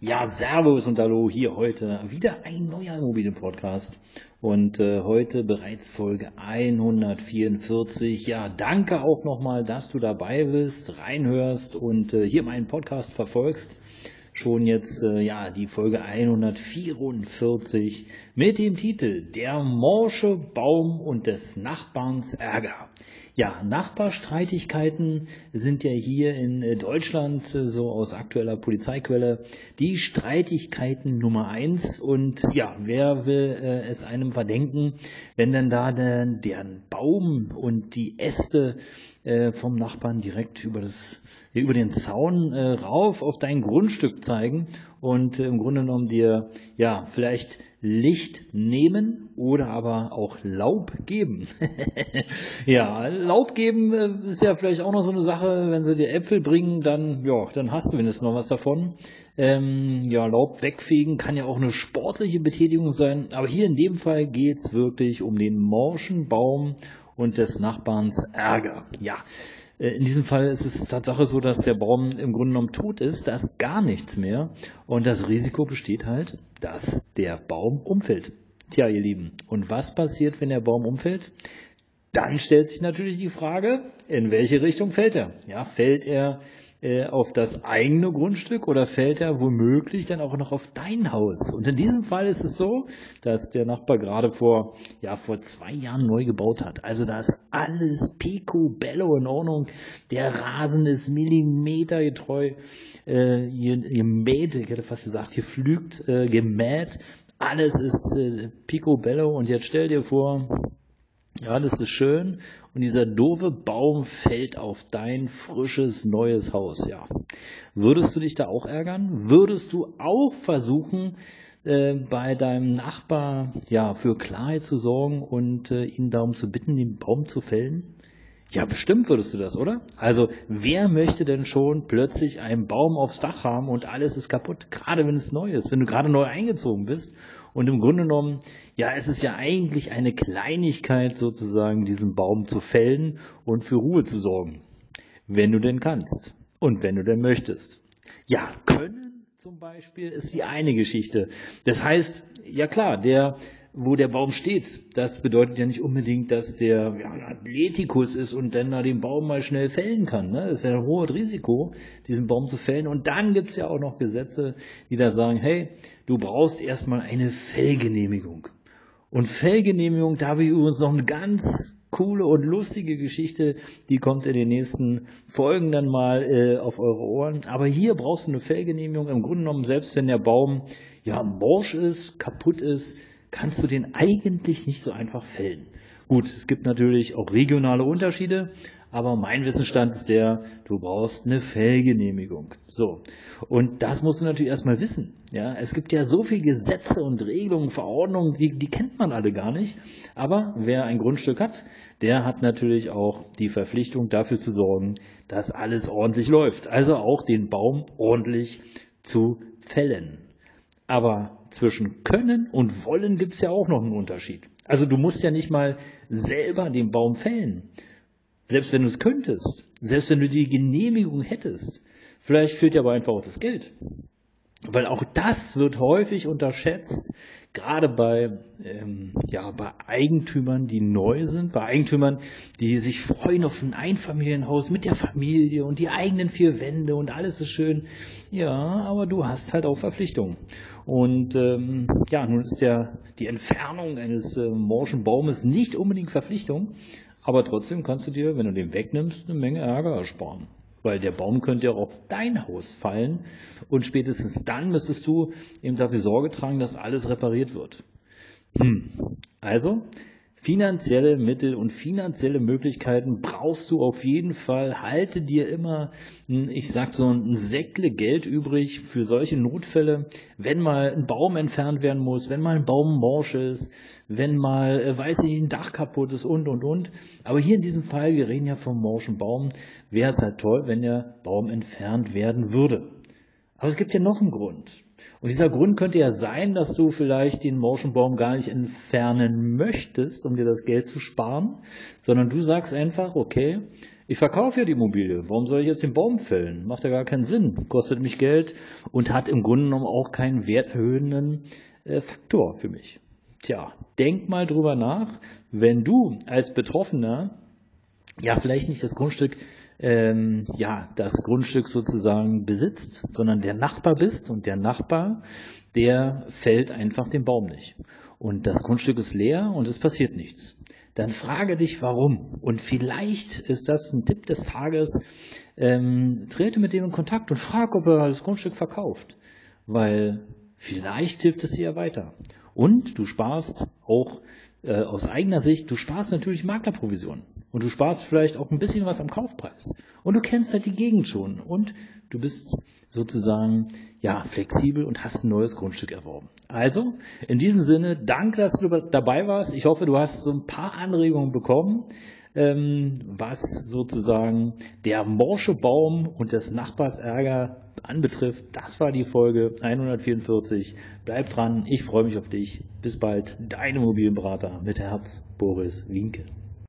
Ja, Servus und Hallo, hier heute wieder ein neuer Immobilienpodcast und äh, heute bereits Folge 144. Ja, danke auch nochmal, dass du dabei bist, reinhörst und äh, hier meinen Podcast verfolgst. Schon jetzt, äh, ja, die Folge 144 mit dem Titel Der morsche Baum und des Nachbarns Ärger. Ja, Nachbarstreitigkeiten sind ja hier in äh, Deutschland äh, so aus aktueller Polizeiquelle die Streitigkeiten Nummer eins. Und ja, wer will äh, es einem verdenken, wenn dann da der, der Baum und die Äste äh, vom Nachbarn direkt über das über den Zaun äh, rauf auf dein Grundstück zeigen und äh, im Grunde genommen dir ja vielleicht Licht nehmen oder aber auch Laub geben. ja, Laub geben äh, ist ja vielleicht auch noch so eine Sache, wenn sie dir Äpfel bringen, dann ja, dann hast du wenigstens noch was davon. Ähm, ja, Laub wegfegen kann ja auch eine sportliche Betätigung sein, aber hier in dem Fall geht's wirklich um den morschen Baum und des Nachbarns Ärger. Ja, äh, in diesem Fall ist es Tatsache so, dass der Baum im Grunde genommen tot ist, da ist gar nichts mehr und das Risiko besteht halt, dass der Baum umfällt. Tja, ihr Lieben, und was passiert, wenn der Baum umfällt? Dann stellt sich natürlich die Frage, in welche Richtung fällt er? Ja, fällt er äh, auf das eigene Grundstück oder fällt er womöglich dann auch noch auf dein Haus? Und in diesem Fall ist es so, dass der Nachbar gerade vor, ja, vor zwei Jahren neu gebaut hat. Also da ist alles picobello in Ordnung. Der Rasen ist millimetergetreu äh, gemäht. Ich hätte fast gesagt, hier flügt äh, gemäht. Alles ist äh, picobello. Und jetzt stell dir vor, ja, das ist schön. Und dieser doofe Baum fällt auf dein frisches neues Haus. Ja. Würdest du dich da auch ärgern? Würdest du auch versuchen, äh, bei deinem Nachbar ja für Klarheit zu sorgen und äh, ihn darum zu bitten, den Baum zu fällen? Ja, bestimmt würdest du das, oder? Also, wer möchte denn schon plötzlich einen Baum aufs Dach haben und alles ist kaputt? Gerade wenn es neu ist, wenn du gerade neu eingezogen bist. Und im Grunde genommen, ja, es ist ja eigentlich eine Kleinigkeit sozusagen, diesen Baum zu fällen und für Ruhe zu sorgen. Wenn du denn kannst. Und wenn du denn möchtest. Ja, können zum Beispiel ist die eine Geschichte. Das heißt, ja klar, der wo der Baum steht. Das bedeutet ja nicht unbedingt, dass der ja, ein Athletikus ist und dann da den Baum mal schnell fällen kann. Ne? Das ist ja ein hohes Risiko, diesen Baum zu fällen. Und dann gibt es ja auch noch Gesetze, die da sagen, hey, du brauchst erstmal eine Fellgenehmigung. Und Fellgenehmigung, da habe ich übrigens noch eine ganz coole und lustige Geschichte, die kommt in den nächsten Folgen dann mal äh, auf eure Ohren. Aber hier brauchst du eine Fellgenehmigung. Im Grunde genommen, selbst wenn der Baum ja morsch ist, kaputt ist, kannst du den eigentlich nicht so einfach fällen. Gut, es gibt natürlich auch regionale Unterschiede, aber mein Wissensstand ist der, du brauchst eine Fellgenehmigung. So. Und das musst du natürlich erstmal wissen. Ja, es gibt ja so viele Gesetze und Regelungen, Verordnungen, die, die kennt man alle gar nicht. Aber wer ein Grundstück hat, der hat natürlich auch die Verpflichtung dafür zu sorgen, dass alles ordentlich läuft. Also auch den Baum ordentlich zu fällen. Aber zwischen können und wollen gibt es ja auch noch einen Unterschied. Also du musst ja nicht mal selber den Baum fällen. Selbst wenn du es könntest. Selbst wenn du die Genehmigung hättest. Vielleicht fehlt dir aber einfach auch das Geld. Weil auch das wird häufig unterschätzt, gerade bei, ähm, ja, bei Eigentümern, die neu sind, bei Eigentümern, die sich freuen auf ein Einfamilienhaus mit der Familie und die eigenen vier Wände und alles ist schön. Ja, aber du hast halt auch Verpflichtungen. Und ähm, ja, nun ist der, die Entfernung eines äh, morschen Baumes nicht unbedingt Verpflichtung, aber trotzdem kannst du dir, wenn du den wegnimmst, eine Menge Ärger ersparen weil der Baum könnte ja auch auf dein Haus fallen und spätestens dann müsstest du eben dafür Sorge tragen, dass alles repariert wird. Hm. Also finanzielle Mittel und finanzielle Möglichkeiten brauchst du auf jeden Fall. Halte dir immer, ich sag so ein Säckle Geld übrig für solche Notfälle, wenn mal ein Baum entfernt werden muss, wenn mal ein Baum morsch ist, wenn mal, äh, weiß ich, ein Dach kaputt ist und, und, und. Aber hier in diesem Fall, wir reden ja vom morschen Baum, wäre es halt toll, wenn der Baum entfernt werden würde. Aber es gibt ja noch einen Grund. Und dieser Grund könnte ja sein, dass du vielleicht den Motionbaum gar nicht entfernen möchtest, um dir das Geld zu sparen, sondern du sagst einfach, okay, ich verkaufe ja die Immobilie. Warum soll ich jetzt den Baum fällen? Macht ja gar keinen Sinn. Kostet mich Geld und hat im Grunde genommen auch keinen werterhöhenden äh, Faktor für mich. Tja, denk mal drüber nach, wenn du als Betroffener ja vielleicht nicht das Grundstück ähm, ja, das Grundstück sozusagen besitzt, sondern der Nachbar bist und der Nachbar, der fällt einfach den Baum nicht. Und das Grundstück ist leer und es passiert nichts. Dann frage dich, warum. Und vielleicht ist das ein Tipp des Tages. Ähm, trete mit dem in Kontakt und frag, ob er das Grundstück verkauft. Weil vielleicht hilft es dir weiter. Und du sparst auch äh, aus eigener Sicht, du sparst natürlich Maklerprovisionen. Und du sparst vielleicht auch ein bisschen was am Kaufpreis. Und du kennst halt die Gegend schon. Und du bist sozusagen, ja, flexibel und hast ein neues Grundstück erworben. Also, in diesem Sinne, danke, dass du dabei warst. Ich hoffe, du hast so ein paar Anregungen bekommen, ähm, was sozusagen der morsche Baum und des Nachbars Ärger anbetrifft. Das war die Folge 144. Bleib dran. Ich freue mich auf dich. Bis bald. Dein Immobilienberater mit Herz, Boris Winke.